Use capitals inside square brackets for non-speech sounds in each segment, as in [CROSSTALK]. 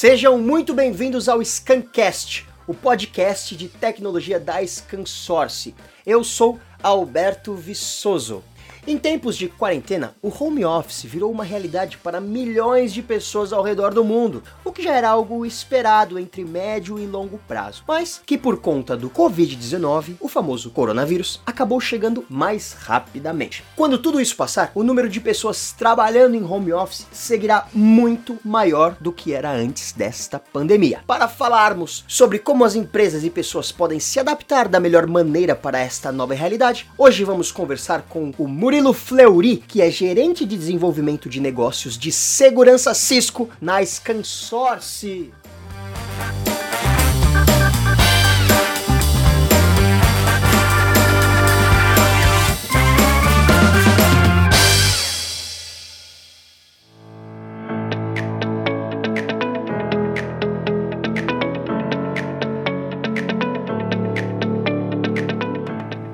Sejam muito bem-vindos ao Scancast, o podcast de tecnologia da Scansource. Eu sou Alberto Viçoso. Em tempos de quarentena, o home office virou uma realidade para milhões de pessoas ao redor do mundo, o que já era algo esperado entre médio e longo prazo, mas que por conta do Covid-19, o famoso coronavírus, acabou chegando mais rapidamente. Quando tudo isso passar, o número de pessoas trabalhando em home office seguirá muito maior do que era antes desta pandemia. Para falarmos sobre como as empresas e pessoas podem se adaptar da melhor maneira para esta nova realidade, hoje vamos conversar com o Murilo Fleury, que é gerente de desenvolvimento de negócios de segurança Cisco na Scansource.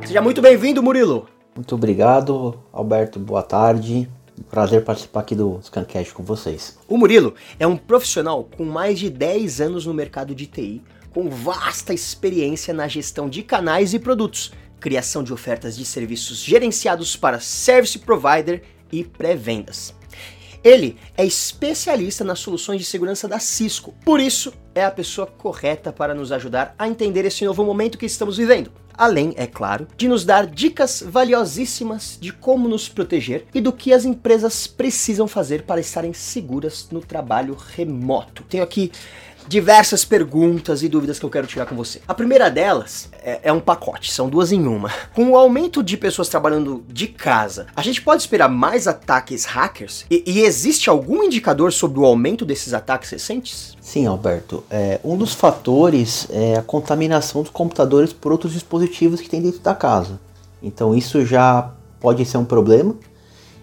Seja muito bem-vindo, Murilo. Muito obrigado, Alberto. Boa tarde. Prazer participar aqui do Scancast com vocês. O Murilo é um profissional com mais de 10 anos no mercado de TI, com vasta experiência na gestão de canais e produtos, criação de ofertas de serviços gerenciados para service provider e pré-vendas. Ele é especialista nas soluções de segurança da Cisco, por isso é a pessoa correta para nos ajudar a entender esse novo momento que estamos vivendo além, é claro, de nos dar dicas valiosíssimas de como nos proteger e do que as empresas precisam fazer para estarem seguras no trabalho remoto. Tenho aqui diversas perguntas e dúvidas que eu quero tirar com você. A primeira delas é, é, um pacote, são duas em uma. Com o aumento de pessoas trabalhando de casa, a gente pode esperar mais ataques hackers? E, e existe algum indicador sobre o aumento desses ataques recentes? Sim, Alberto. É, um dos fatores é a contaminação dos computadores por outros dispositivos que tem dentro da casa. Então isso já pode ser um problema.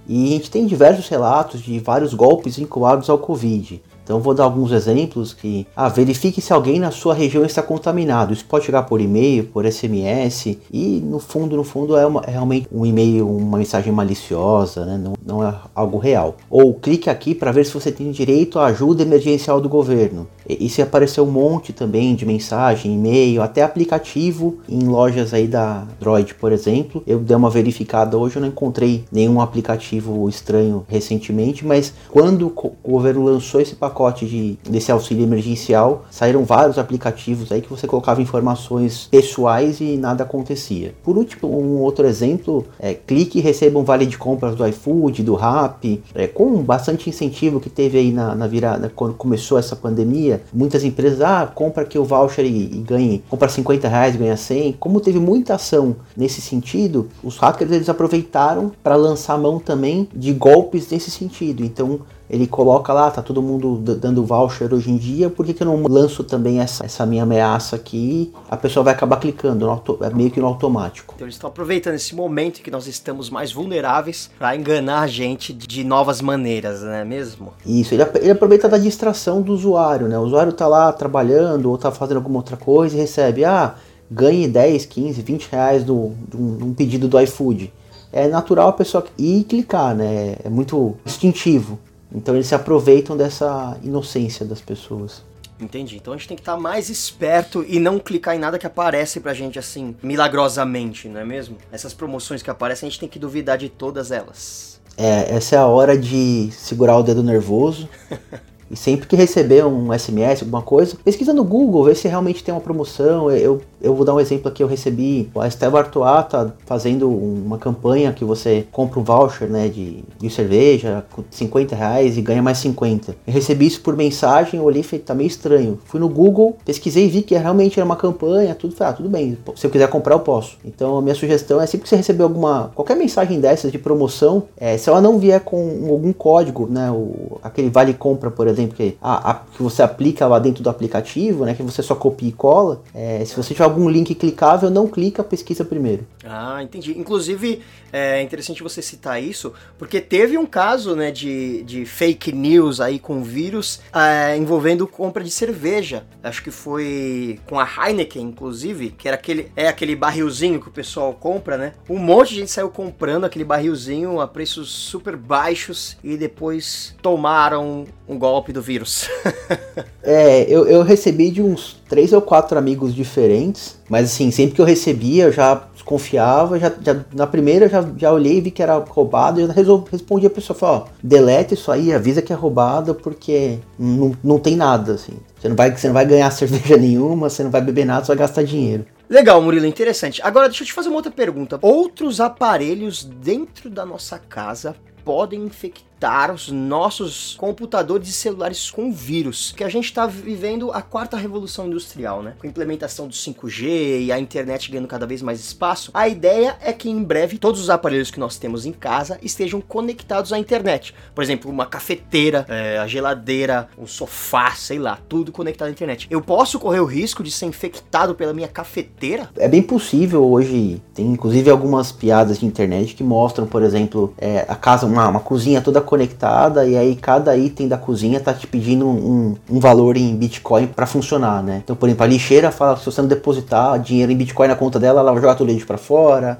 E a gente tem diversos relatos de vários golpes vinculados ao Covid. Então vou dar alguns exemplos que ah, verifique se alguém na sua região está contaminado. Isso pode chegar por e-mail, por SMS e no fundo, no fundo é, uma, é realmente um e-mail, uma mensagem maliciosa, né? não, não é algo real. Ou clique aqui para ver se você tem direito à ajuda emergencial do governo. Se apareceu um monte também de mensagem, e-mail, até aplicativo em lojas aí da Droid, por exemplo. Eu dei uma verificada hoje, eu não encontrei nenhum aplicativo estranho recentemente, mas quando o governo lançou esse pacote pacote de, desse auxílio emergencial, saíram vários aplicativos aí que você colocava informações pessoais e nada acontecia. Por último, um outro exemplo é clique e receba um vale de compras do iFood, do Rappi, é, com bastante incentivo que teve aí na, na virada, quando começou essa pandemia, muitas empresas, ah, compra aqui o voucher e, e ganhe, compra 50 reais, ganha 100. Como teve muita ação nesse sentido, os hackers eles aproveitaram para lançar mão também de golpes nesse sentido. Então, ele coloca lá, tá todo mundo dando voucher hoje em dia, por que, que eu não lanço também essa, essa minha ameaça aqui? A pessoa vai acabar clicando, é meio que no automático. Então eles estão aproveitando esse momento em que nós estamos mais vulneráveis para enganar a gente de novas maneiras, não é mesmo? Isso, ele, ele aproveita da distração do usuário, né? O usuário tá lá trabalhando ou tá fazendo alguma outra coisa e recebe, ah, ganhe 10, 15, 20 reais do, de um pedido do iFood é natural a pessoa ir clicar, né? É muito instintivo. Então eles se aproveitam dessa inocência das pessoas. Entendi. Então a gente tem que estar tá mais esperto e não clicar em nada que aparece pra gente assim, milagrosamente, não é mesmo? Essas promoções que aparecem, a gente tem que duvidar de todas elas. É, essa é a hora de segurar o dedo nervoso [LAUGHS] E sempre que receber um SMS, alguma coisa, pesquisa no Google, vê se realmente tem uma promoção. Eu, eu vou dar um exemplo aqui, eu recebi, a Estela Artois tá fazendo uma campanha que você compra um voucher né, de, de cerveja com 50 reais e ganha mais 50. Eu recebi isso por mensagem, eu olhei e falei, tá meio estranho. Fui no Google, pesquisei e vi que realmente era uma campanha, tudo, falei, ah, tudo bem, se eu quiser comprar eu posso. Então a minha sugestão é sempre que você receber alguma, qualquer mensagem dessas de promoção, é, se ela não vier com algum código, né, o, aquele vale compra, por exemplo, exemplo, que, a, a, que você aplica lá dentro do aplicativo, né? Que você só copia e cola. É, se você tiver algum link clicável, não clica, pesquisa primeiro. Ah, entendi. Inclusive, é interessante você citar isso, porque teve um caso né, de, de fake news aí com vírus é, envolvendo compra de cerveja. Acho que foi com a Heineken, inclusive, que era aquele, é aquele barrilzinho que o pessoal compra, né? Um monte de gente saiu comprando aquele barrilzinho a preços super baixos e depois tomaram um golpe do vírus. [LAUGHS] é, eu, eu recebi de uns três ou quatro amigos diferentes, mas assim, sempre que eu recebia, eu já desconfiava, já, já, na primeira já, já olhei e vi que era roubado, e eu respondi a pessoa, falei, ó, deleta isso aí, avisa que é roubado, porque não, não tem nada, assim. Você não, vai, você não vai ganhar [LAUGHS] cerveja nenhuma, você não vai beber nada, você vai gastar dinheiro. Legal, Murilo, interessante. Agora deixa eu te fazer uma outra pergunta. Outros aparelhos dentro da nossa casa podem infectar os nossos computadores e celulares com vírus, que a gente está vivendo a quarta revolução industrial, né? Com a implementação do 5G e a internet ganhando cada vez mais espaço, a ideia é que em breve todos os aparelhos que nós temos em casa estejam conectados à internet. Por exemplo, uma cafeteira, é, a geladeira, um sofá, sei lá, tudo conectado à internet. Eu posso correr o risco de ser infectado pela minha cafeteira? É bem possível hoje. Tem inclusive algumas piadas de internet que mostram, por exemplo, é, a casa, uma, uma cozinha toda conectada e aí cada item da cozinha tá te pedindo um, um valor em Bitcoin para funcionar, né? Então, por exemplo, a lixeira fala que se você não depositar dinheiro em Bitcoin na conta dela, ela vai jogar o leite para fora.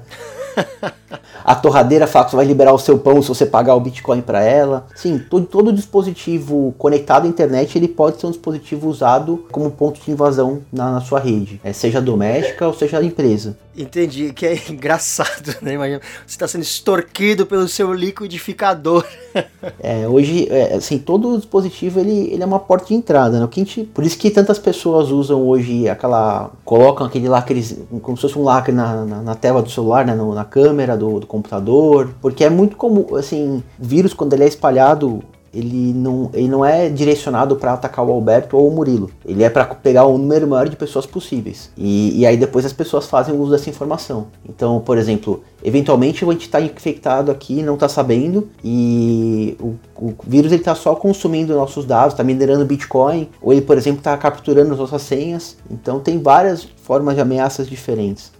[LAUGHS] a torradeira fala que você vai liberar o seu pão se você pagar o Bitcoin para ela. Sim, todo, todo dispositivo conectado à internet ele pode ser um dispositivo usado como ponto de invasão na, na sua rede, é, seja doméstica ou seja empresa. Entendi, que é [LAUGHS] engraçado, né? Imagina, você está sendo extorquido pelo seu liquidificador. é, hoje, é, assim, todo dispositivo ele, ele é uma porta de entrada, né? Que gente, por isso que tantas pessoas usam hoje aquela. colocam aquele lacre, como se fosse um lacre na, na, na tela do celular, né? No, na câmera do, do computador, porque é muito comum, assim, vírus quando ele é espalhado ele não, ele não é direcionado para atacar o Alberto ou o Murilo. Ele é para pegar o número maior de pessoas possíveis. E, e aí depois as pessoas fazem uso dessa informação. Então, por exemplo, eventualmente a gente está infectado aqui, não está sabendo, e o, o vírus está só consumindo nossos dados, está minerando Bitcoin, ou ele, por exemplo, está capturando as nossas senhas. Então tem várias formas de ameaças diferentes.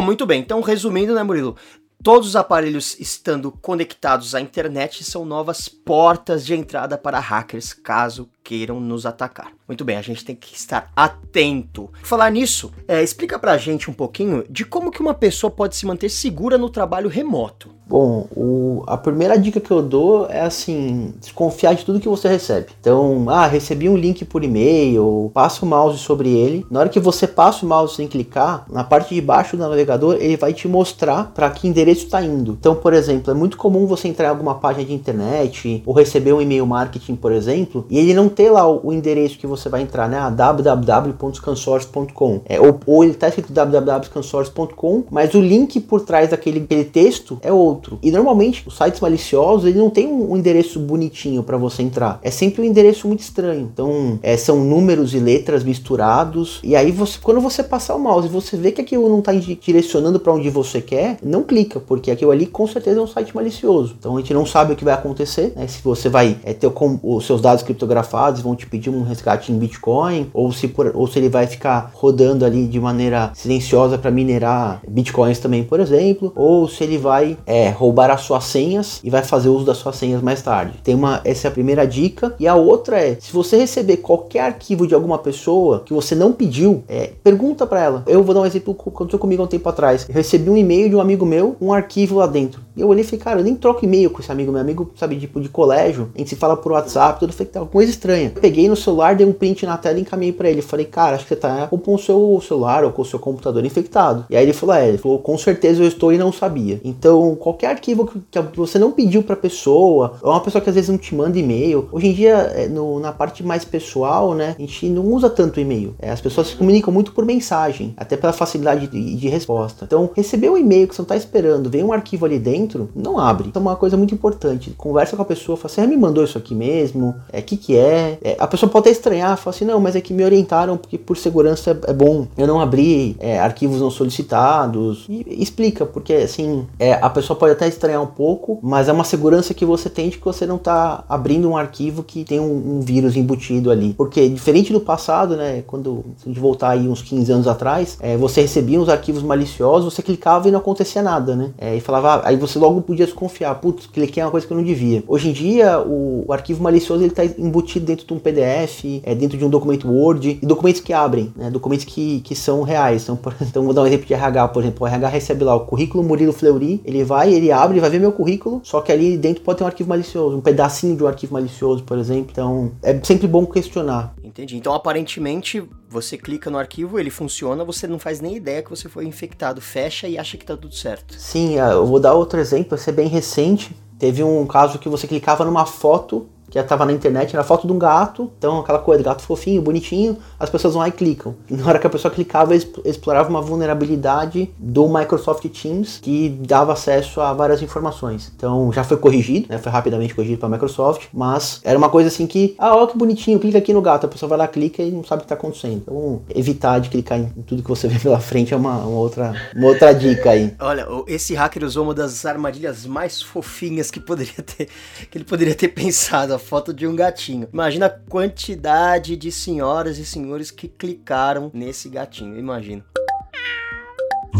Bom, muito bem. Então, resumindo, né, Murilo? Todos os aparelhos estando conectados à internet são novas portas de entrada para hackers, caso queiram nos atacar. Muito bem, a gente tem que estar atento. Falar nisso, é, explica pra gente um pouquinho de como que uma pessoa pode se manter segura no trabalho remoto. Bom, o, a primeira dica que eu dou é assim, desconfiar de tudo que você recebe. Então, ah, recebi um link por e-mail, passa o mouse sobre ele. Na hora que você passa o mouse sem clicar, na parte de baixo do navegador, ele vai te mostrar para que endereço está indo. Então, por exemplo, é muito comum você entrar em alguma página de internet ou receber um e-mail marketing, por exemplo, e ele não ter lá o, o endereço que você vai entrar, né? Ah, www.scansource.com. É, ou, ou ele está escrito www.scansource.com, mas o link por trás daquele texto é outro outro. E normalmente os sites maliciosos ele não tem um, endereço bonitinho para você entrar. É sempre um endereço muito estranho. Então é, são números e letras misturados. E aí você, quando você passar o mouse e você vê que aquilo não está direcionando para onde você quer, não clica, porque aquilo ali com certeza é um site malicioso. Então a gente não sabe o que vai acontecer. Né? Se você vai é, ter os seus dados criptografados, vão te pedir um resgate em Bitcoin, ou se, por, ou se ele vai ficar rodando ali de maneira silenciosa para minerar Bitcoins também, por exemplo, ou se ele vai é, roubar as suas senhas e vai fazer uso das suas senhas mais tarde. Tem uma, essa é a primeira dica. E a outra é, se você receber qualquer arquivo de alguma pessoa que você não pediu, é, pergunta para ela. Eu vou dar um exemplo que aconteceu comigo há um tempo atrás. Eu recebi um e-mail de um amigo meu, um arquivo lá dentro. E eu olhei e falei, cara, eu nem troco e-mail com esse amigo, meu amigo, sabe, tipo de colégio. A gente se fala por WhatsApp, tudo. feito tá, coisa estranha. Peguei no celular, dei um print na tela e encaminhei para ele. Falei, cara, acho que você tá com o seu celular ou com o seu computador infectado. E aí ele falou, é, ele falou, com certeza eu estou e não sabia. Então, qualquer qualquer arquivo que, você não pediu para pessoa, ou uma pessoa que às vezes não te manda e-mail. Hoje em dia, é, no, na parte mais pessoal, né, a gente não usa tanto e-mail. É, as pessoas se comunicam muito por mensagem, até pela facilidade de, de resposta. Então, receber um e-mail que você não está esperando, vem um arquivo ali dentro, não abre. Isso é uma coisa muito importante. Conversa com a pessoa, fala assim, ah, me mandou isso aqui mesmo? É, que que é? é? A pessoa pode até estranhar, fala assim, não, mas é que me orientaram porque por segurança é, é bom eu não abrir é, arquivos não solicitados. E explica, porque assim, é, a pessoa pode até estranhar um pouco, mas é uma segurança que você tem de que você não está abrindo um arquivo que tem um, um, vírus embutido ali. Porque diferente do passado, né, quando a gente voltar aí uns 15 anos atrás, é, você recebia uns arquivos maliciosos, você clicava e não acontecia nada, né? É, e falava, aí você logo podia desconfiar, putz, cliquei em uma coisa que eu não devia. Hoje em dia, o, o arquivo malicioso ele está embutido dentro de um PDF, é, dentro de um documento Word, e documentos que abrem, né, documentos que, que são reais. Então, [LAUGHS] então, vou dar um exemplo de RH, por exemplo, o RH recebe lá o currículo Murilo Fleury, ele vai, ele abre, vai ver meu currículo, só que ali dentro pode ter um arquivo malicioso, um pedacinho de um arquivo malicioso, por exemplo. Então, é sempre bom questionar. Entendi. Então, aparentemente, você clica no arquivo, ele funciona, você não faz nem ideia que você foi infectado, fecha e acha que tá tudo certo. Sim, é, eu vou dar outro exemplo, esse é bem recente. Teve um caso que você clicava numa foto que estava na internet, era foto de um gato, então aquela coisa, gato fofinho, bonitinho, as pessoas vão lá e clicam. E na hora que a pessoa clicava, explorava uma vulnerabilidade do Microsoft Teams que dava acesso a várias informações. Então já foi corrigido, né, foi rapidamente corrigido para Microsoft, mas era uma coisa assim que, ah, ó que bonitinho, clica aqui no gato, a pessoa vai lá, clica e não sabe o que está acontecendo. Então evitar de clicar em tudo que você vê pela frente é uma, uma outra, uma outra dica aí. [LAUGHS] Olha, esse hacker usou uma das armadilhas mais fofinhas que poderia ter, que ele poderia ter pensado foto de um gatinho. Imagina a quantidade de senhoras e senhores que clicaram nesse gatinho, imagina.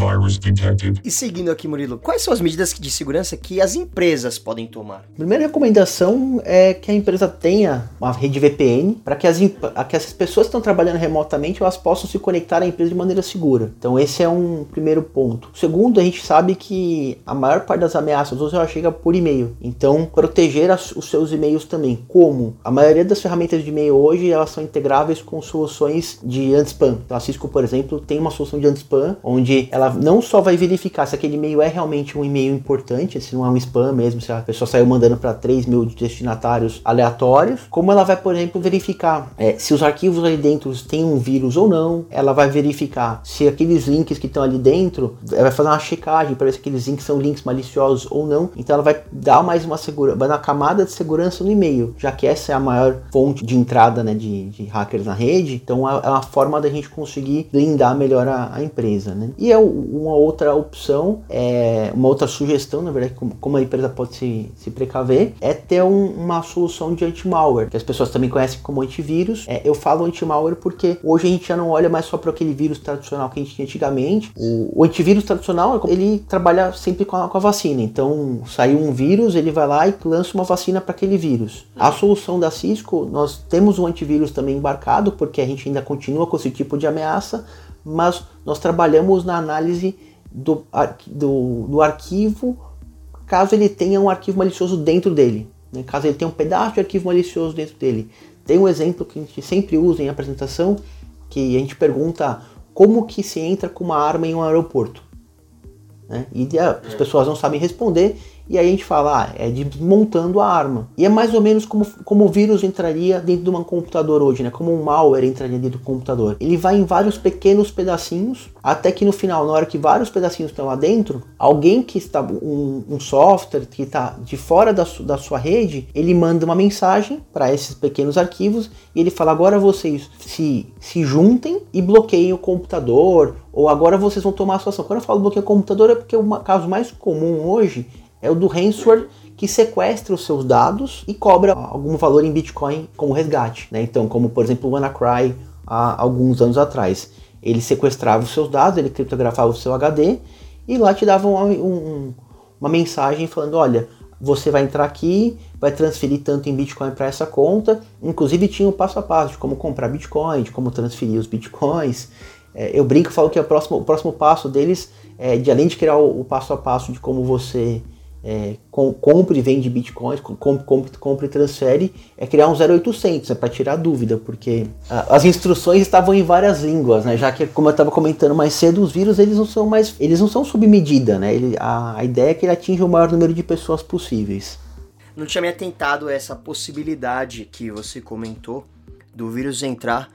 Virus detected. E seguindo aqui, Murilo, quais são as medidas de segurança que as empresas podem tomar? A primeira recomendação é que a empresa tenha uma rede VPN para que as, que as pessoas que estão trabalhando remotamente elas possam se conectar à empresa de maneira segura. Então esse é um primeiro ponto. Segundo, a gente sabe que a maior parte das ameaças hoje ela chega por e-mail. Então proteger as, os seus e-mails também. Como? A maioria das ferramentas de e-mail hoje elas são integráveis com soluções de anti-spam. Então a Cisco, por exemplo, tem uma solução de anti-spam onde ela ela não só vai verificar se aquele e-mail é realmente um e-mail importante, se não é um spam mesmo, se a pessoa saiu mandando para 3 mil destinatários aleatórios, como ela vai, por exemplo, verificar é, se os arquivos ali dentro têm um vírus ou não, ela vai verificar se aqueles links que estão ali dentro, ela vai fazer uma checagem para ver se aqueles links são links maliciosos ou não, então ela vai dar mais uma segurança, vai dar camada de segurança no e-mail, já que essa é a maior fonte de entrada né, de, de hackers na rede, então é, é uma forma da gente conseguir blindar melhor a, a empresa. Né? E é o, uma outra opção, é, uma outra sugestão, na verdade, como, como a empresa pode se, se precaver, é ter um, uma solução de anti-malware, que as pessoas também conhecem como antivírus. É, eu falo anti-malware porque hoje a gente já não olha mais só para aquele vírus tradicional que a gente tinha antigamente. O, o antivírus tradicional, ele trabalha sempre com a, com a, vacina. Então, saiu um vírus, ele vai lá e lança uma vacina para aquele vírus. A solução da Cisco, nós temos um antivírus também embarcado, porque a gente ainda continua com esse tipo de ameaça, mas nós trabalhamos na análise do, do, do arquivo caso ele tenha um arquivo malicioso dentro dele. Né? Caso ele tenha um pedaço de arquivo malicioso dentro dele. Tem um exemplo que a gente sempre usa em apresentação, que a gente pergunta como que se entra com uma arma em um aeroporto. Né? E as pessoas não sabem responder e aí a gente fala, ah, é desmontando a arma. E é mais ou menos como, como o vírus entraria dentro de um computador hoje, né? Como um malware entraria dentro do computador. Ele vai em vários pequenos pedacinhos, até que no final, na hora que vários pedacinhos estão lá dentro, alguém que está, um, um software que está de fora da, su, da sua rede, ele manda uma mensagem para esses pequenos arquivos e ele fala, agora vocês se, se juntem e bloqueiem o computador, ou agora vocês vão tomar a sua ação. Quando eu falo bloqueio o computador é porque o caso mais comum hoje é o do ransomware que sequestra os seus dados e cobra algum valor em Bitcoin como resgate. Né? Então, como por exemplo o WannaCry há alguns anos atrás. Ele sequestrava os seus dados, ele criptografava o seu HD e lá te dava uma, um, uma mensagem falando: olha, você vai entrar aqui, vai transferir tanto em Bitcoin para essa conta. Inclusive tinha o um passo a passo de como comprar Bitcoin, de como transferir os Bitcoins. É, eu brinco, falo que o próximo, o próximo passo deles é de além de criar o, o passo a passo de como você é, com, compre e vende bitcoins, compre, compre e transfere, é criar um 0800, é para tirar dúvida, porque a, as instruções estavam em várias línguas, né? Já que, como eu estava comentando mais cedo, os vírus eles não são mais, eles não são submedida, né? Ele, a, a ideia é que ele atinja o maior número de pessoas possíveis. Não tinha me atentado a essa possibilidade que você comentou do vírus entrar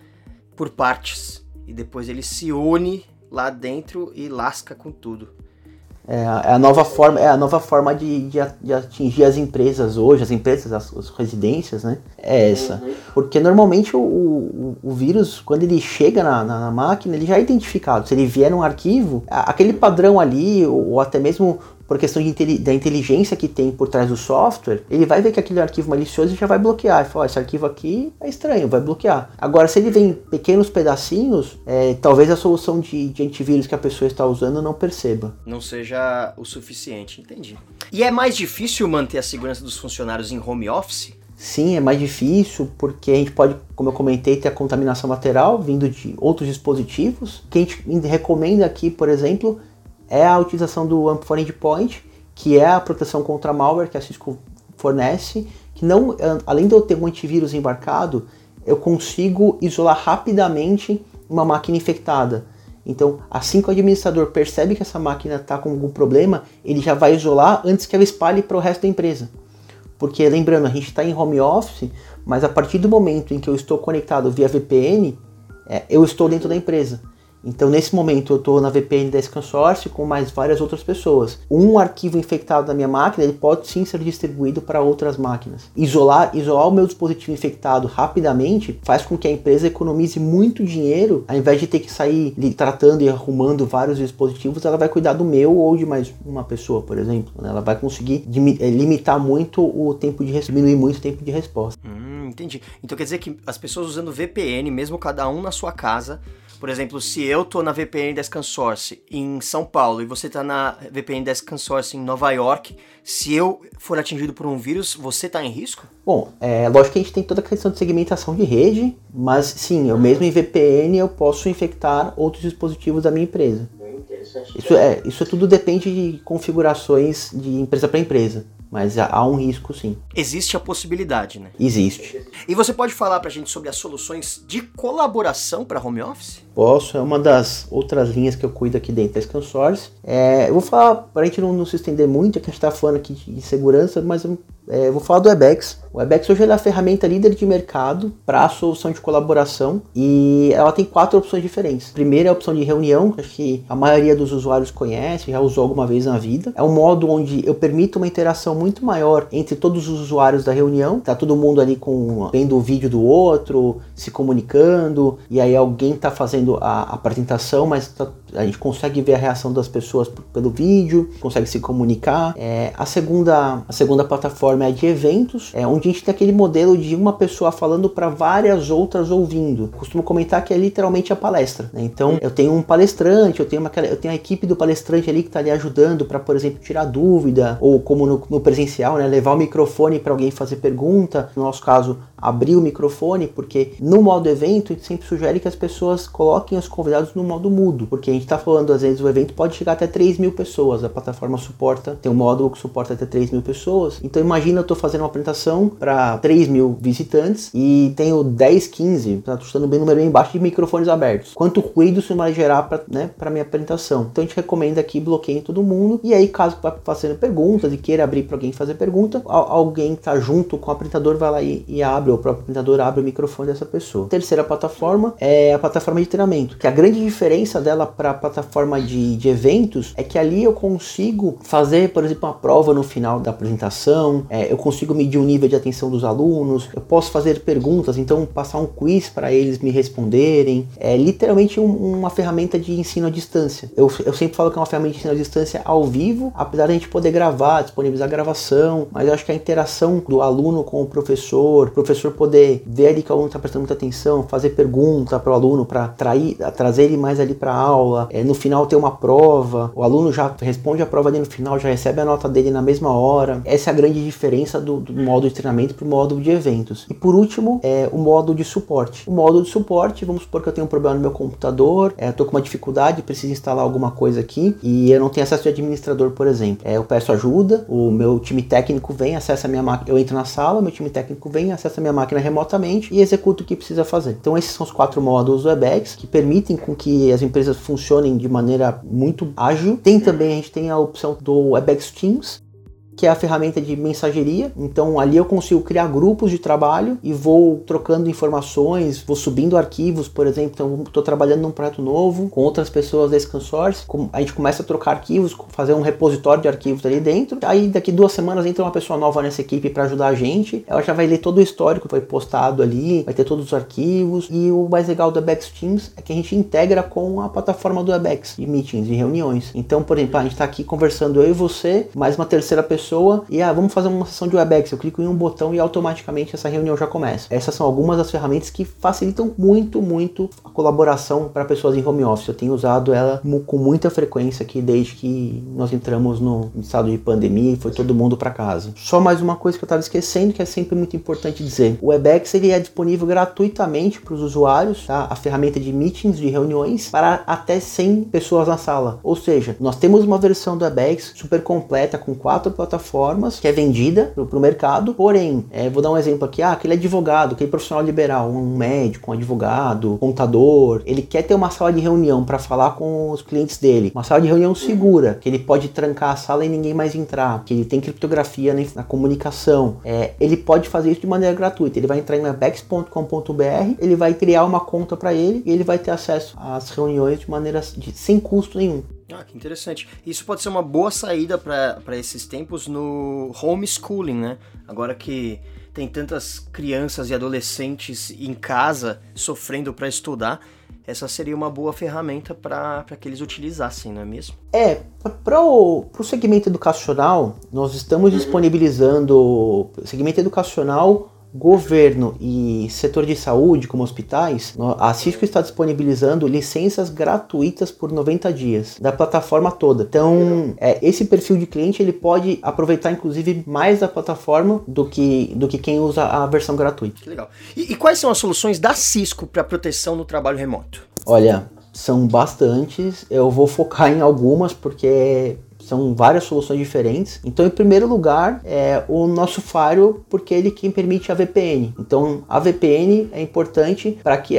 por partes e depois ele se une lá dentro e lasca com tudo. É, é, a nova forma, é a nova forma de, de, de atingir as empresas hoje, as empresas, as, as residências, né? É essa. Uhum. Porque normalmente o, o, o, vírus, quando ele chega na, na, na, máquina, ele já é identificado. Se ele vier num arquivo, aquele padrão ali, ou, ou até mesmo por questão da inteligência que tem por trás do software, ele vai ver que aquele arquivo malicioso e já vai bloquear. E fala, oh, esse arquivo aqui é estranho, vai bloquear. Agora, se ele vem em pequenos pedacinhos, é, talvez a solução de, de antivírus que a pessoa está usando não perceba. Não seja o suficiente, entendi. E é mais difícil manter a segurança dos funcionários em home office? Sim, é mais difícil porque a gente pode, como eu comentei, ter a contaminação lateral vindo de outros dispositivos. O que a gente recomenda aqui, por exemplo, é a utilização do AMP for Endpoint, que é a proteção contra malware que a Cisco fornece, que não, além de eu ter um antivírus embarcado, eu consigo isolar rapidamente uma máquina infectada. Então, assim que o administrador percebe que essa máquina está com algum problema, ele já vai isolar antes que ela espalhe para o resto da empresa. Porque, lembrando, a gente está em home office, mas a partir do momento em que eu estou conectado via VPN, é, eu estou dentro da empresa. Então, nesse momento, eu estou na VPN da ScanSource com mais várias outras pessoas. Um arquivo infectado na minha máquina, ele pode sim ser distribuído para outras máquinas. Isolar, isolar o meu dispositivo infectado rapidamente faz com que a empresa economize muito dinheiro, ao invés de ter que sair tratando e arrumando vários dispositivos, ela vai cuidar do meu ou de mais uma pessoa, por exemplo. Né? Ela vai conseguir eh, limitar muito o tempo de diminuir muito o tempo de resposta. Hum, entendi. Então quer dizer que as pessoas usando VPN, mesmo cada um na sua casa, por exemplo, se eu tô na VPN da ScanSource em São Paulo e você tá na VPN da ScanSource em Nova York, se eu for atingido por um vírus, você tá em risco? Bom, é lógico que a gente tem toda a questão de segmentação de rede, mas sim, eu mesmo em VPN eu posso infectar outros dispositivos da minha empresa. Isso é, isso tudo depende de configurações de empresa para empresa. Mas há um risco sim. Existe a possibilidade, né? Existe. E você pode falar pra gente sobre as soluções de colaboração para home office? Posso, é uma das outras linhas que eu cuido aqui dentro da ScanSource. É, eu vou falar, para a gente não, não, se estender muito, é que a gente está falando aqui de, de segurança, mas eu é, vou falar do Webex. O Webex hoje é a ferramenta líder de mercado para a solução de colaboração e ela tem quatro opções diferentes. Primeira é a opção de reunião, que acho que a maioria dos usuários conhece, já usou alguma vez na vida. É um modo onde eu permito uma interação muito maior entre todos os usuários da reunião. Tá todo mundo ali com vendo o vídeo do outro, se comunicando, e aí alguém está fazendo a apresentação, mas tá, a gente consegue ver a reação das pessoas pelo vídeo, consegue se comunicar. É, a segunda a segunda plataforma é de eventos, é, onde a gente tem aquele modelo de uma pessoa falando para várias outras ouvindo. Eu costumo comentar que é literalmente a palestra. Né? Então eu tenho um palestrante, eu tenho, uma, eu tenho a equipe do palestrante ali que está ali ajudando para, por exemplo, tirar dúvida, ou como no, no presencial, né, levar o microfone para alguém fazer pergunta. No nosso caso, abrir o microfone, porque no modo evento a gente sempre sugere que as pessoas coloquem os convidados no modo mudo, porque a gente está falando, às vezes, o evento pode chegar até 3 mil pessoas, a plataforma suporta, tem um módulo que suporta até 3 mil pessoas. Então imagina eu estou fazendo uma apresentação para 3 mil visitantes e tenho 10, 15, tá chutando bem número bem baixo de microfones abertos. Quanto ruído isso vai gerar para né, minha apresentação? Então a gente recomenda aqui bloqueie todo mundo e aí caso vá fazendo perguntas e queira abrir para alguém fazer pergunta, alguém que está junto com o apresentador vai lá e, e abre o próprio apresentador abre o microfone dessa pessoa. Terceira plataforma é a plataforma de treinamento, que a grande diferença dela para plataforma de, de eventos é que ali eu consigo fazer, por exemplo, uma prova no final da apresentação, é, eu consigo medir o nível de atenção dos alunos, eu posso fazer perguntas, então passar um quiz para eles me responderem. É literalmente um, uma ferramenta de ensino à distância. Eu, eu sempre falo que é uma ferramenta de ensino à distância ao vivo, apesar de a gente poder gravar, disponibilizar gravação, mas eu acho que a interação do aluno com o professor, o professor poder ver ali que o aluno está prestando muita atenção, fazer pergunta para o aluno para trazer ele mais ali para a aula. É, no final ter uma prova, o aluno já responde a prova dele no final, já recebe a nota dele na mesma hora. Essa é a grande diferença do, do modo de treinamento para o modo de eventos. E por último, é o modo de suporte. O modo de suporte, vamos supor que eu tenho um problema no meu computador, estou é, com uma dificuldade, preciso instalar alguma coisa aqui e eu não tenho acesso de administrador, por exemplo. É, eu peço ajuda, o meu time técnico vem, acessa a minha máquina, eu entro na sala, meu time técnico vem, acessa a minha máquina remotamente e executa o que precisa fazer. Então esses são os quatro módulos WebEx que permitem com que as empresas funcionem de maneira muito ágil. Tem também, a gente tem a opção do WebEx Teams, que é a ferramenta de mensageria. Então ali eu consigo criar grupos de trabalho e vou trocando informações, vou subindo arquivos, por exemplo. Então estou trabalhando num projeto novo com outras pessoas da Scansource. A gente começa a trocar arquivos, fazer um repositório de arquivos ali dentro. Aí daqui duas semanas entra uma pessoa nova nessa equipe para ajudar a gente. Ela já vai ler todo o histórico que foi postado ali, vai ter todos os arquivos. E o mais legal do Webex Teams é que a gente integra com a plataforma do Webex de meetings, de reuniões. Então, por exemplo, a gente está aqui conversando eu e você, mais uma terceira pessoa, e ah, vamos fazer uma sessão de Webex. Eu clico em um botão e automaticamente essa reunião já começa. Essas são algumas das ferramentas que facilitam muito, muito a colaboração para pessoas em home office. Eu tenho usado ela com muita frequência aqui desde que nós entramos no estado de pandemia e foi todo mundo para casa. Só mais uma coisa que eu estava esquecendo que é sempre muito importante dizer. O Webex ele é disponível gratuitamente para os usuários, tá? A ferramenta de meetings, de reuniões para até 100 pessoas na sala. Ou seja, nós temos uma versão do Webex super completa com quatro plataformas que é vendida para o mercado. Porém, é, vou dar um exemplo aqui, ah, aquele advogado, aquele profissional liberal, um médico, um advogado, contador, ele quer ter uma sala de reunião para falar com os clientes dele, uma sala de reunião segura, que ele pode trancar a sala e ninguém mais entrar, que ele tem criptografia na, na comunicação. É, ele pode fazer isso de maneira gratuita. Ele vai entrar em webex.com.br, ele vai criar uma conta para ele e ele vai ter acesso às reuniões de maneira de, sem custo nenhum. Ah, que interessante. Isso pode ser uma boa saída para esses tempos no homeschooling, né? Agora que tem tantas crianças e adolescentes em casa sofrendo para estudar, essa seria uma boa ferramenta para que eles utilizassem, não é mesmo? É, para o segmento educacional, nós estamos disponibilizando segmento educacional governo e setor de saúde, como hospitais, a Cisco está disponibilizando licenças gratuitas por 90 dias da plataforma toda. Então, é, esse perfil de cliente ele pode aproveitar inclusive mais da plataforma do que, do que quem usa a versão gratuita. Que legal. E, e quais são as soluções da Cisco para proteção no trabalho remoto? Olha, são bastantes. Eu vou focar em algumas porque são várias soluções diferentes. Então, em primeiro lugar, é o nosso Firewall, porque ele quem permite a VPN. Então, a VPN é importante para que,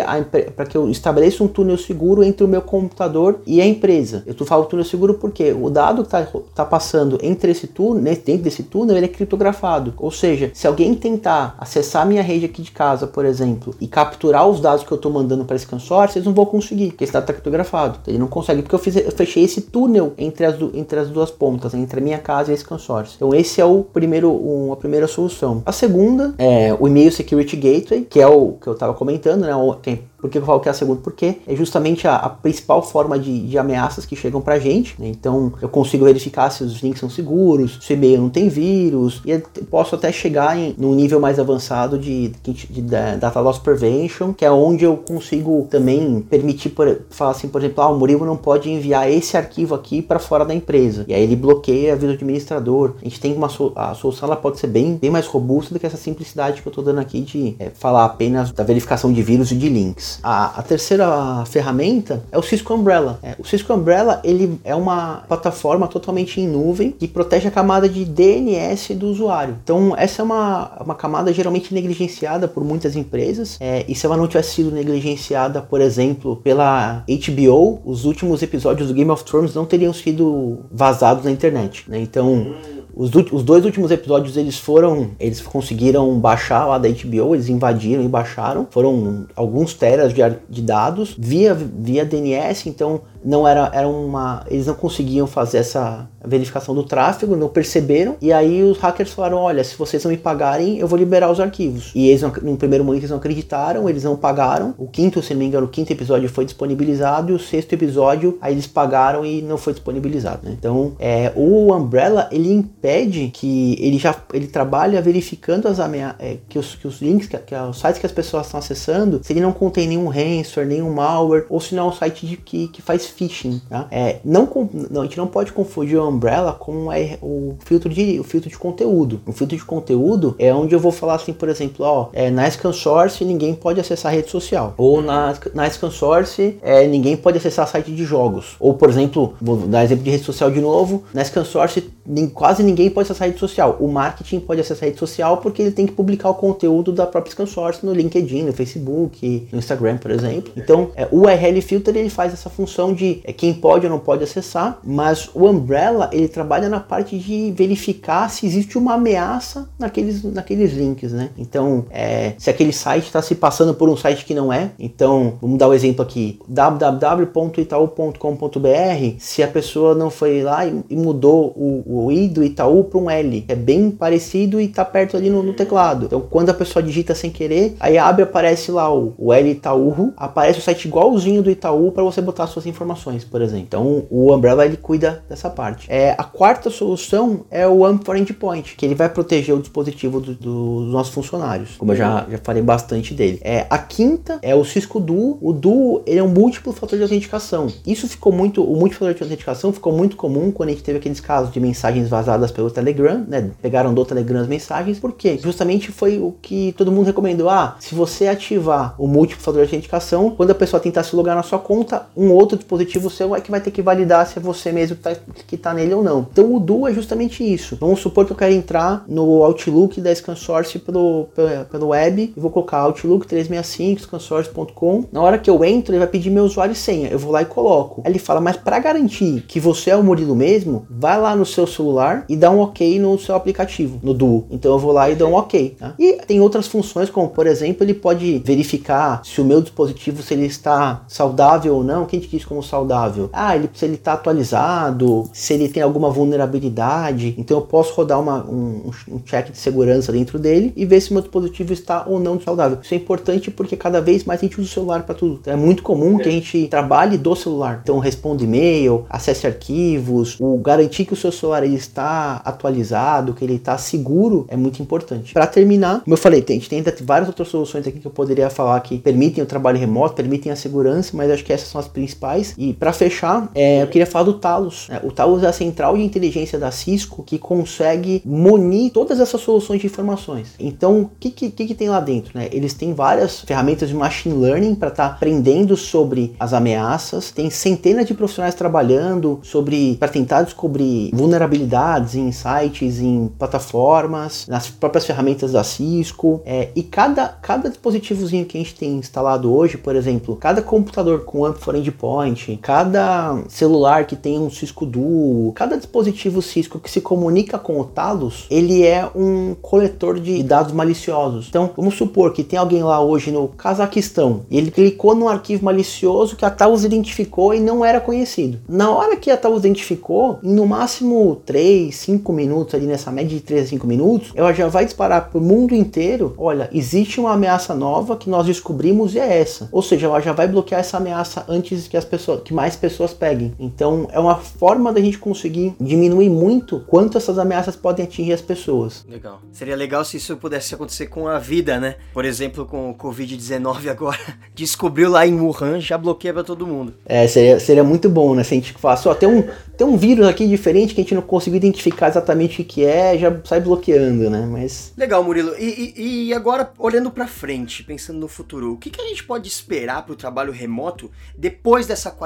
para que eu estabeleça um túnel seguro entre o meu computador e a empresa. Eu falo túnel seguro porque o dado que está tá passando entre esse túnel, dentro desse túnel, ele é criptografado. Ou seja, se alguém tentar acessar a minha rede aqui de casa, por exemplo, e capturar os dados que eu estou mandando para esse consórcio, eles não vão conseguir, porque esse dado está criptografado. Ele não consegue, porque eu, fiz, eu fechei esse túnel entre as, entre as duas pontas, entre a minha casa e esse consórcio. Então esse é o primeiro, um, a primeira solução. A segunda é o e-mail security gateway, que é o que eu estava comentando, né? Tem por que eu falo que é a segunda? Porque é justamente a, a principal forma de, de, ameaças que chegam pra gente. Né? Então eu consigo verificar se os links são seguros, se o e-mail não tem vírus, e posso até chegar em num nível mais avançado de, de, de, Data Loss Prevention, que é onde eu consigo também permitir, por, falar assim, por exemplo, ah, o Murilo não pode enviar esse arquivo aqui para fora da empresa. E aí ele bloqueia a vida do administrador. A gente tem uma a solução ela pode ser bem, bem mais robusta do que essa simplicidade que eu estou dando aqui de é, falar apenas da verificação de vírus e de links. A, a terceira ferramenta é o Cisco Umbrella. É, o Cisco Umbrella ele é uma plataforma totalmente em nuvem que protege a camada de DNS do usuário. Então essa é uma, uma camada geralmente negligenciada por muitas empresas. É, e se ela não tivesse sido negligenciada, por exemplo, pela HBO, os últimos episódios do Game of Thrones não teriam sido vazados na internet. Né? Então os, os, dois últimos episódios eles foram, eles conseguiram baixar lá da HBO, eles invadiram e baixaram. Foram alguns teras de, de dados via, via DNS, então não era, era uma. Eles não conseguiam fazer essa verificação do tráfego, não perceberam. E aí os hackers falaram: olha, se vocês não me pagarem, eu vou liberar os arquivos. E eles, no primeiro momento, eles não acreditaram, eles não pagaram. O quinto, se não me engano, o quinto episódio foi disponibilizado, e o sexto episódio, aí eles pagaram e não foi disponibilizado. Né? Então, é, o Umbrella ele impede que ele já ele trabalha verificando as ameaças, é, que, os, que os links, que, que os sites que as pessoas estão acessando, se ele não contém nenhum ransomware, nenhum malware, ou se não é um site de, que, que faz phishing. Tá? É, não, não, a gente não pode confundir o Umbrella com é, o, filtro de, o filtro de conteúdo. O filtro de conteúdo é onde eu vou falar assim, por exemplo, ó, é, na ScanSource ninguém pode acessar rede social. Ou na, na ScanSource é, ninguém pode acessar site de jogos. Ou, por exemplo, vou dar exemplo de rede social de novo, na ScanSource quase ninguém pode acessar rede social. O marketing pode acessar rede social porque ele tem que publicar o conteúdo da própria ScanSource no LinkedIn, no Facebook, no Instagram, por exemplo. Então, é, o URL Filter ele faz essa função de de é, quem pode ou não pode acessar, mas o Umbrella ele trabalha na parte de verificar se existe uma ameaça naqueles, naqueles links, né? Então, é, se aquele site está se passando por um site que não é, então vamos dar o um exemplo aqui: www.itaú.com.br. Se a pessoa não foi lá e, mudou o, o i do Itaú para um L, é bem parecido e está perto ali no, no, teclado. Então, quando a pessoa digita sem querer, aí abre aparece lá o, o L Itaú, aparece o site igualzinho do Itaú para você botar suas informações, por exemplo. Então, o Umbrella ele cuida dessa parte. É, a quarta solução é o AMP for Endpoint, que ele vai proteger o dispositivo do, do, dos nossos funcionários, como eu já, já falei bastante dele. É, a quinta é o Cisco Duo. O Duo ele é um múltiplo fator de autenticação. Isso ficou muito, o múltiplo fator de autenticação ficou muito comum quando a gente teve aqueles casos de mensagens vazadas pelo Telegram, né? Pegaram do Telegram as mensagens, porque justamente foi o que todo mundo recomendou. Ah, se você ativar o múltiplo fator de autenticação, quando a pessoa tentar se logar na sua conta, um outro dispositivo seu é que vai ter que validar se é você mesmo que tá, que tá nele ou não. Então o Duo é justamente isso. Vamos supor que eu quero entrar no Outlook da ScanSource pelo, pelo, pelo web vou colocar Outlook 365 scansource.com. Na hora que eu entro, ele vai pedir meu usuário e senha. Eu vou lá e coloco. Aí ele fala, mas para garantir que você é o Murilo mesmo, vai lá no seu celular e dá um OK no seu aplicativo, no Duo. Então eu vou lá e dou um OK. Tá? E tem outras funções, como por exemplo, ele pode verificar se o meu dispositivo se ele está saudável ou não. Quem te diz como saudável? Ah, ele, se ele está atualizado, se ele tem alguma vulnerabilidade. Então eu posso rodar uma, um, um check de segurança dentro dele e ver se meu dispositivo está ou não saudável. Isso é importante porque cada vez mais a gente usa o celular para tudo. Então, é muito comum que a gente trabalhe do celular. Então responda e-mail, acesse arquivos, o garantir que o seu celular ele está atualizado, que ele está seguro é muito importante. Para terminar, como eu falei, tem, a gente tem várias outras soluções aqui que eu poderia falar que permitem o trabalho remoto, permitem a segurança, mas acho que essas são as principais. E para fechar, é, eu queria falar do Talos. É, o Talos é a central de inteligência da Cisco que consegue munir todas essas soluções de informações. Então, o que, que, que, tem lá dentro? Né? Eles têm várias ferramentas de machine learning para estar tá aprendendo sobre as ameaças. Tem centenas de profissionais trabalhando sobre para tentar descobrir vulnerabilidades em sites, em plataformas, nas próprias ferramentas da Cisco. É, e cada, cada dispositivozinho que a gente tem instalado hoje, por exemplo, cada computador com AMP for Endpoint, cada celular que tem um Cisco Duo, cada dispositivo Cisco que se comunica com o Talos, ele é um coletor de dados maliciosos. Então, vamos supor que tem alguém lá hoje no Cazaquistão e ele clicou num arquivo malicioso que a Talos identificou e não era conhecido. Na hora que a Talos identificou, no máximo 3, 5 minutos ali nessa média de 3 a 5 minutos, ela já vai disparar para o mundo inteiro, olha, existe uma ameaça nova que nós descobrimos e é essa. Ou seja, ela já vai bloquear essa ameaça antes que as pessoas, que mais pessoas peguem. Então, é uma forma da gente conseguir diminuir muito quanto essas ameaças podem atingir as pessoas. Legal. Seria legal se isso pudesse acontecer com a vida, né? Por exemplo, com o Covid-19 agora, [LAUGHS] descobriu lá em Wuhan, já bloqueia pra todo mundo. É, seria, seria muito bom, né? Se a gente falasse, ó, tem um, tem um vírus aqui diferente que a gente não conseguiu identificar exatamente o que é, já sai bloqueando, né? Mas. Legal, Murilo. E, e, e agora, olhando para frente, pensando no futuro, o que, que a gente pode esperar pro trabalho remoto depois dessa quarentena?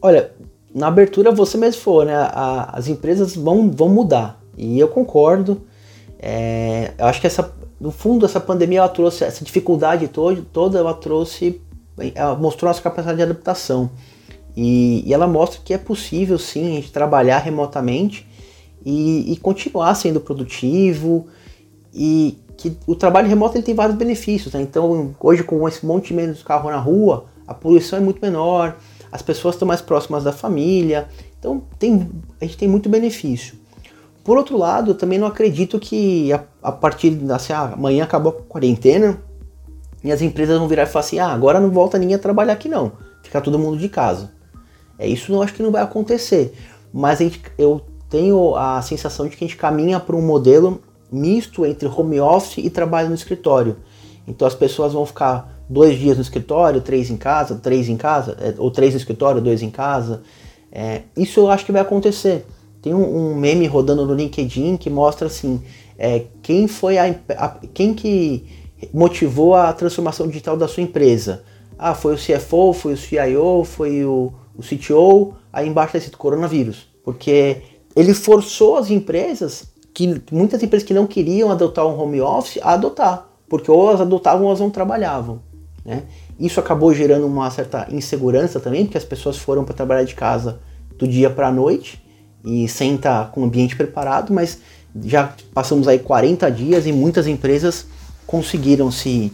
Olha, na abertura você mesmo for, né? A, as empresas vão, vão mudar. E eu concordo. É, eu acho que essa, no fundo, essa pandemia ela trouxe essa dificuldade toda, toda ela trouxe, ela mostrou nossa capacidade de adaptação. E, e, ela mostra que é possível sim a gente trabalhar remotamente e, e, continuar sendo produtivo e que o trabalho remoto ele tem vários benefícios. Né? Então hoje com esse monte de menos carro na rua, a poluição é muito menor, as pessoas estão mais próximas da família, então tem, a gente tem muito benefício. Por outro lado, eu também não acredito que a, a partir da assim, ah, amanhã acabou a quarentena e as empresas vão virar e falar assim, ah, agora não volta ninguém a trabalhar aqui não, fica todo mundo de casa. É isso eu acho que não vai acontecer, mas gente, eu tenho a sensação de que a gente caminha para um modelo misto entre home office e trabalho no escritório. Então as pessoas vão ficar dois dias no escritório, três em casa, três em casa, é, ou três no escritório, dois em casa. É, isso eu acho que vai acontecer. Tem um, um, meme rodando no LinkedIn que mostra assim é, quem foi a, a, quem que motivou a transformação digital da sua empresa. Ah, foi o CFO, foi o CIO, foi o, o CTO. Aí embaixo está escrito coronavírus, porque ele forçou as empresas que muitas empresas que não queriam adotar um home office a adotar, porque ou elas adotavam ou elas não trabalhavam. Né? Isso acabou gerando uma certa insegurança também, porque as pessoas foram para trabalhar de casa do dia para a noite e sem estar com o ambiente preparado, mas já passamos aí 40 dias e muitas empresas conseguiram se,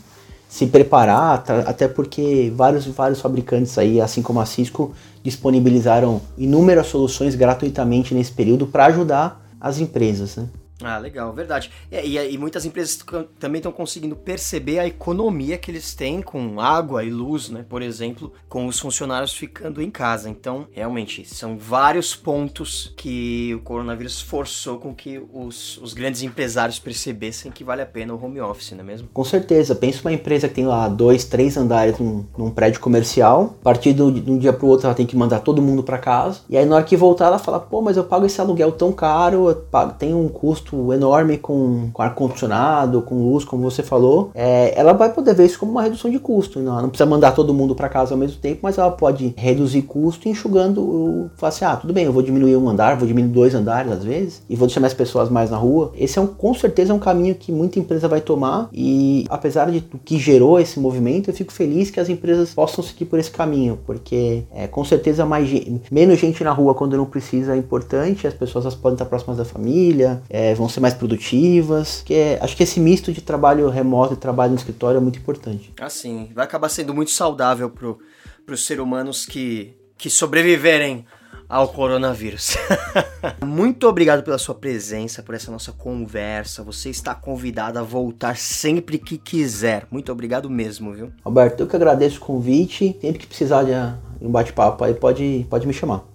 se preparar, até porque vários, vários fabricantes aí, assim como a Cisco, disponibilizaram inúmeras soluções gratuitamente nesse período para ajudar as empresas. Né? Ah, legal, verdade. E, e, e muitas empresas também estão conseguindo perceber a economia que eles têm com água e luz, né? Por exemplo, com os funcionários ficando em casa. Então, realmente, são vários pontos que o coronavírus forçou com que os, os grandes empresários percebessem que vale a pena o home office, não é mesmo? Com certeza. Pensa uma empresa que tem lá dois, três andares num, num prédio comercial. A partir de um dia para o outro, ela tem que mandar todo mundo para casa. E aí, na hora que voltar, ela fala: pô, mas eu pago esse aluguel tão caro, pago, tem um custo enorme com, com ar-condicionado, com luz, como você falou, é, ela vai poder ver isso como uma redução de custo. Não, não precisa mandar todo mundo para casa ao mesmo tempo, mas ela pode reduzir custo enxugando, falar assim, ah, tudo bem, eu vou diminuir um andar, vou diminuir dois andares às vezes, e vou deixar mais pessoas mais na rua. Esse é um, com certeza é um caminho que muita empresa vai tomar e apesar de que gerou esse movimento, eu fico feliz que as empresas possam seguir por esse caminho, porque é, com certeza mais menos gente na rua quando não precisa é importante, as pessoas podem estar próximas da família, é, vão ser mais produtivas. Que é, acho que esse misto de trabalho remoto e trabalho no escritório é muito importante. Assim, vai acabar sendo muito saudável para os seres humanos que, que sobreviverem ao coronavírus. [LAUGHS] Muito obrigado pela sua presença, por essa nossa conversa. Você está convidado a voltar sempre que quiser. Muito obrigado mesmo, viu? Alberto, eu que agradeço o convite. Sempre que precisar de um bate-papo aí, pode, pode me chamar.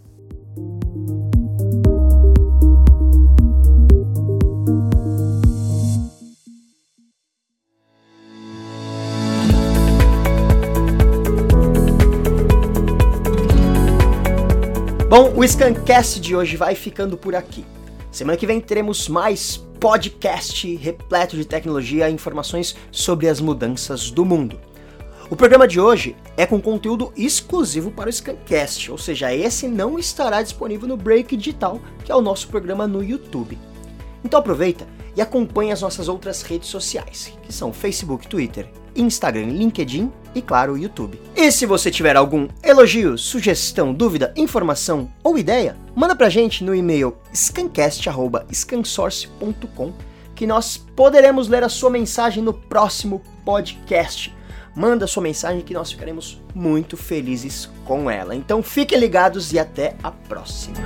Bom, o Scancast de hoje vai ficando por aqui. Semana que vem teremos mais podcast repleto de tecnologia e informações sobre as mudanças do mundo. O programa de hoje é com conteúdo exclusivo para o Scancast, ou seja, esse não estará disponível no Break Digital, que é o nosso programa no YouTube. Então aproveita e acompanhe as nossas outras redes sociais, que são Facebook, Twitter, Instagram, LinkedIn e, claro, YouTube. E se você tiver algum elogio, sugestão, dúvida, informação ou ideia, manda pra gente no e-mail scancast.scansource.com que nós poderemos ler a sua mensagem no próximo podcast. Manda sua mensagem que nós ficaremos muito felizes com ela. Então fiquem ligados e até a próxima.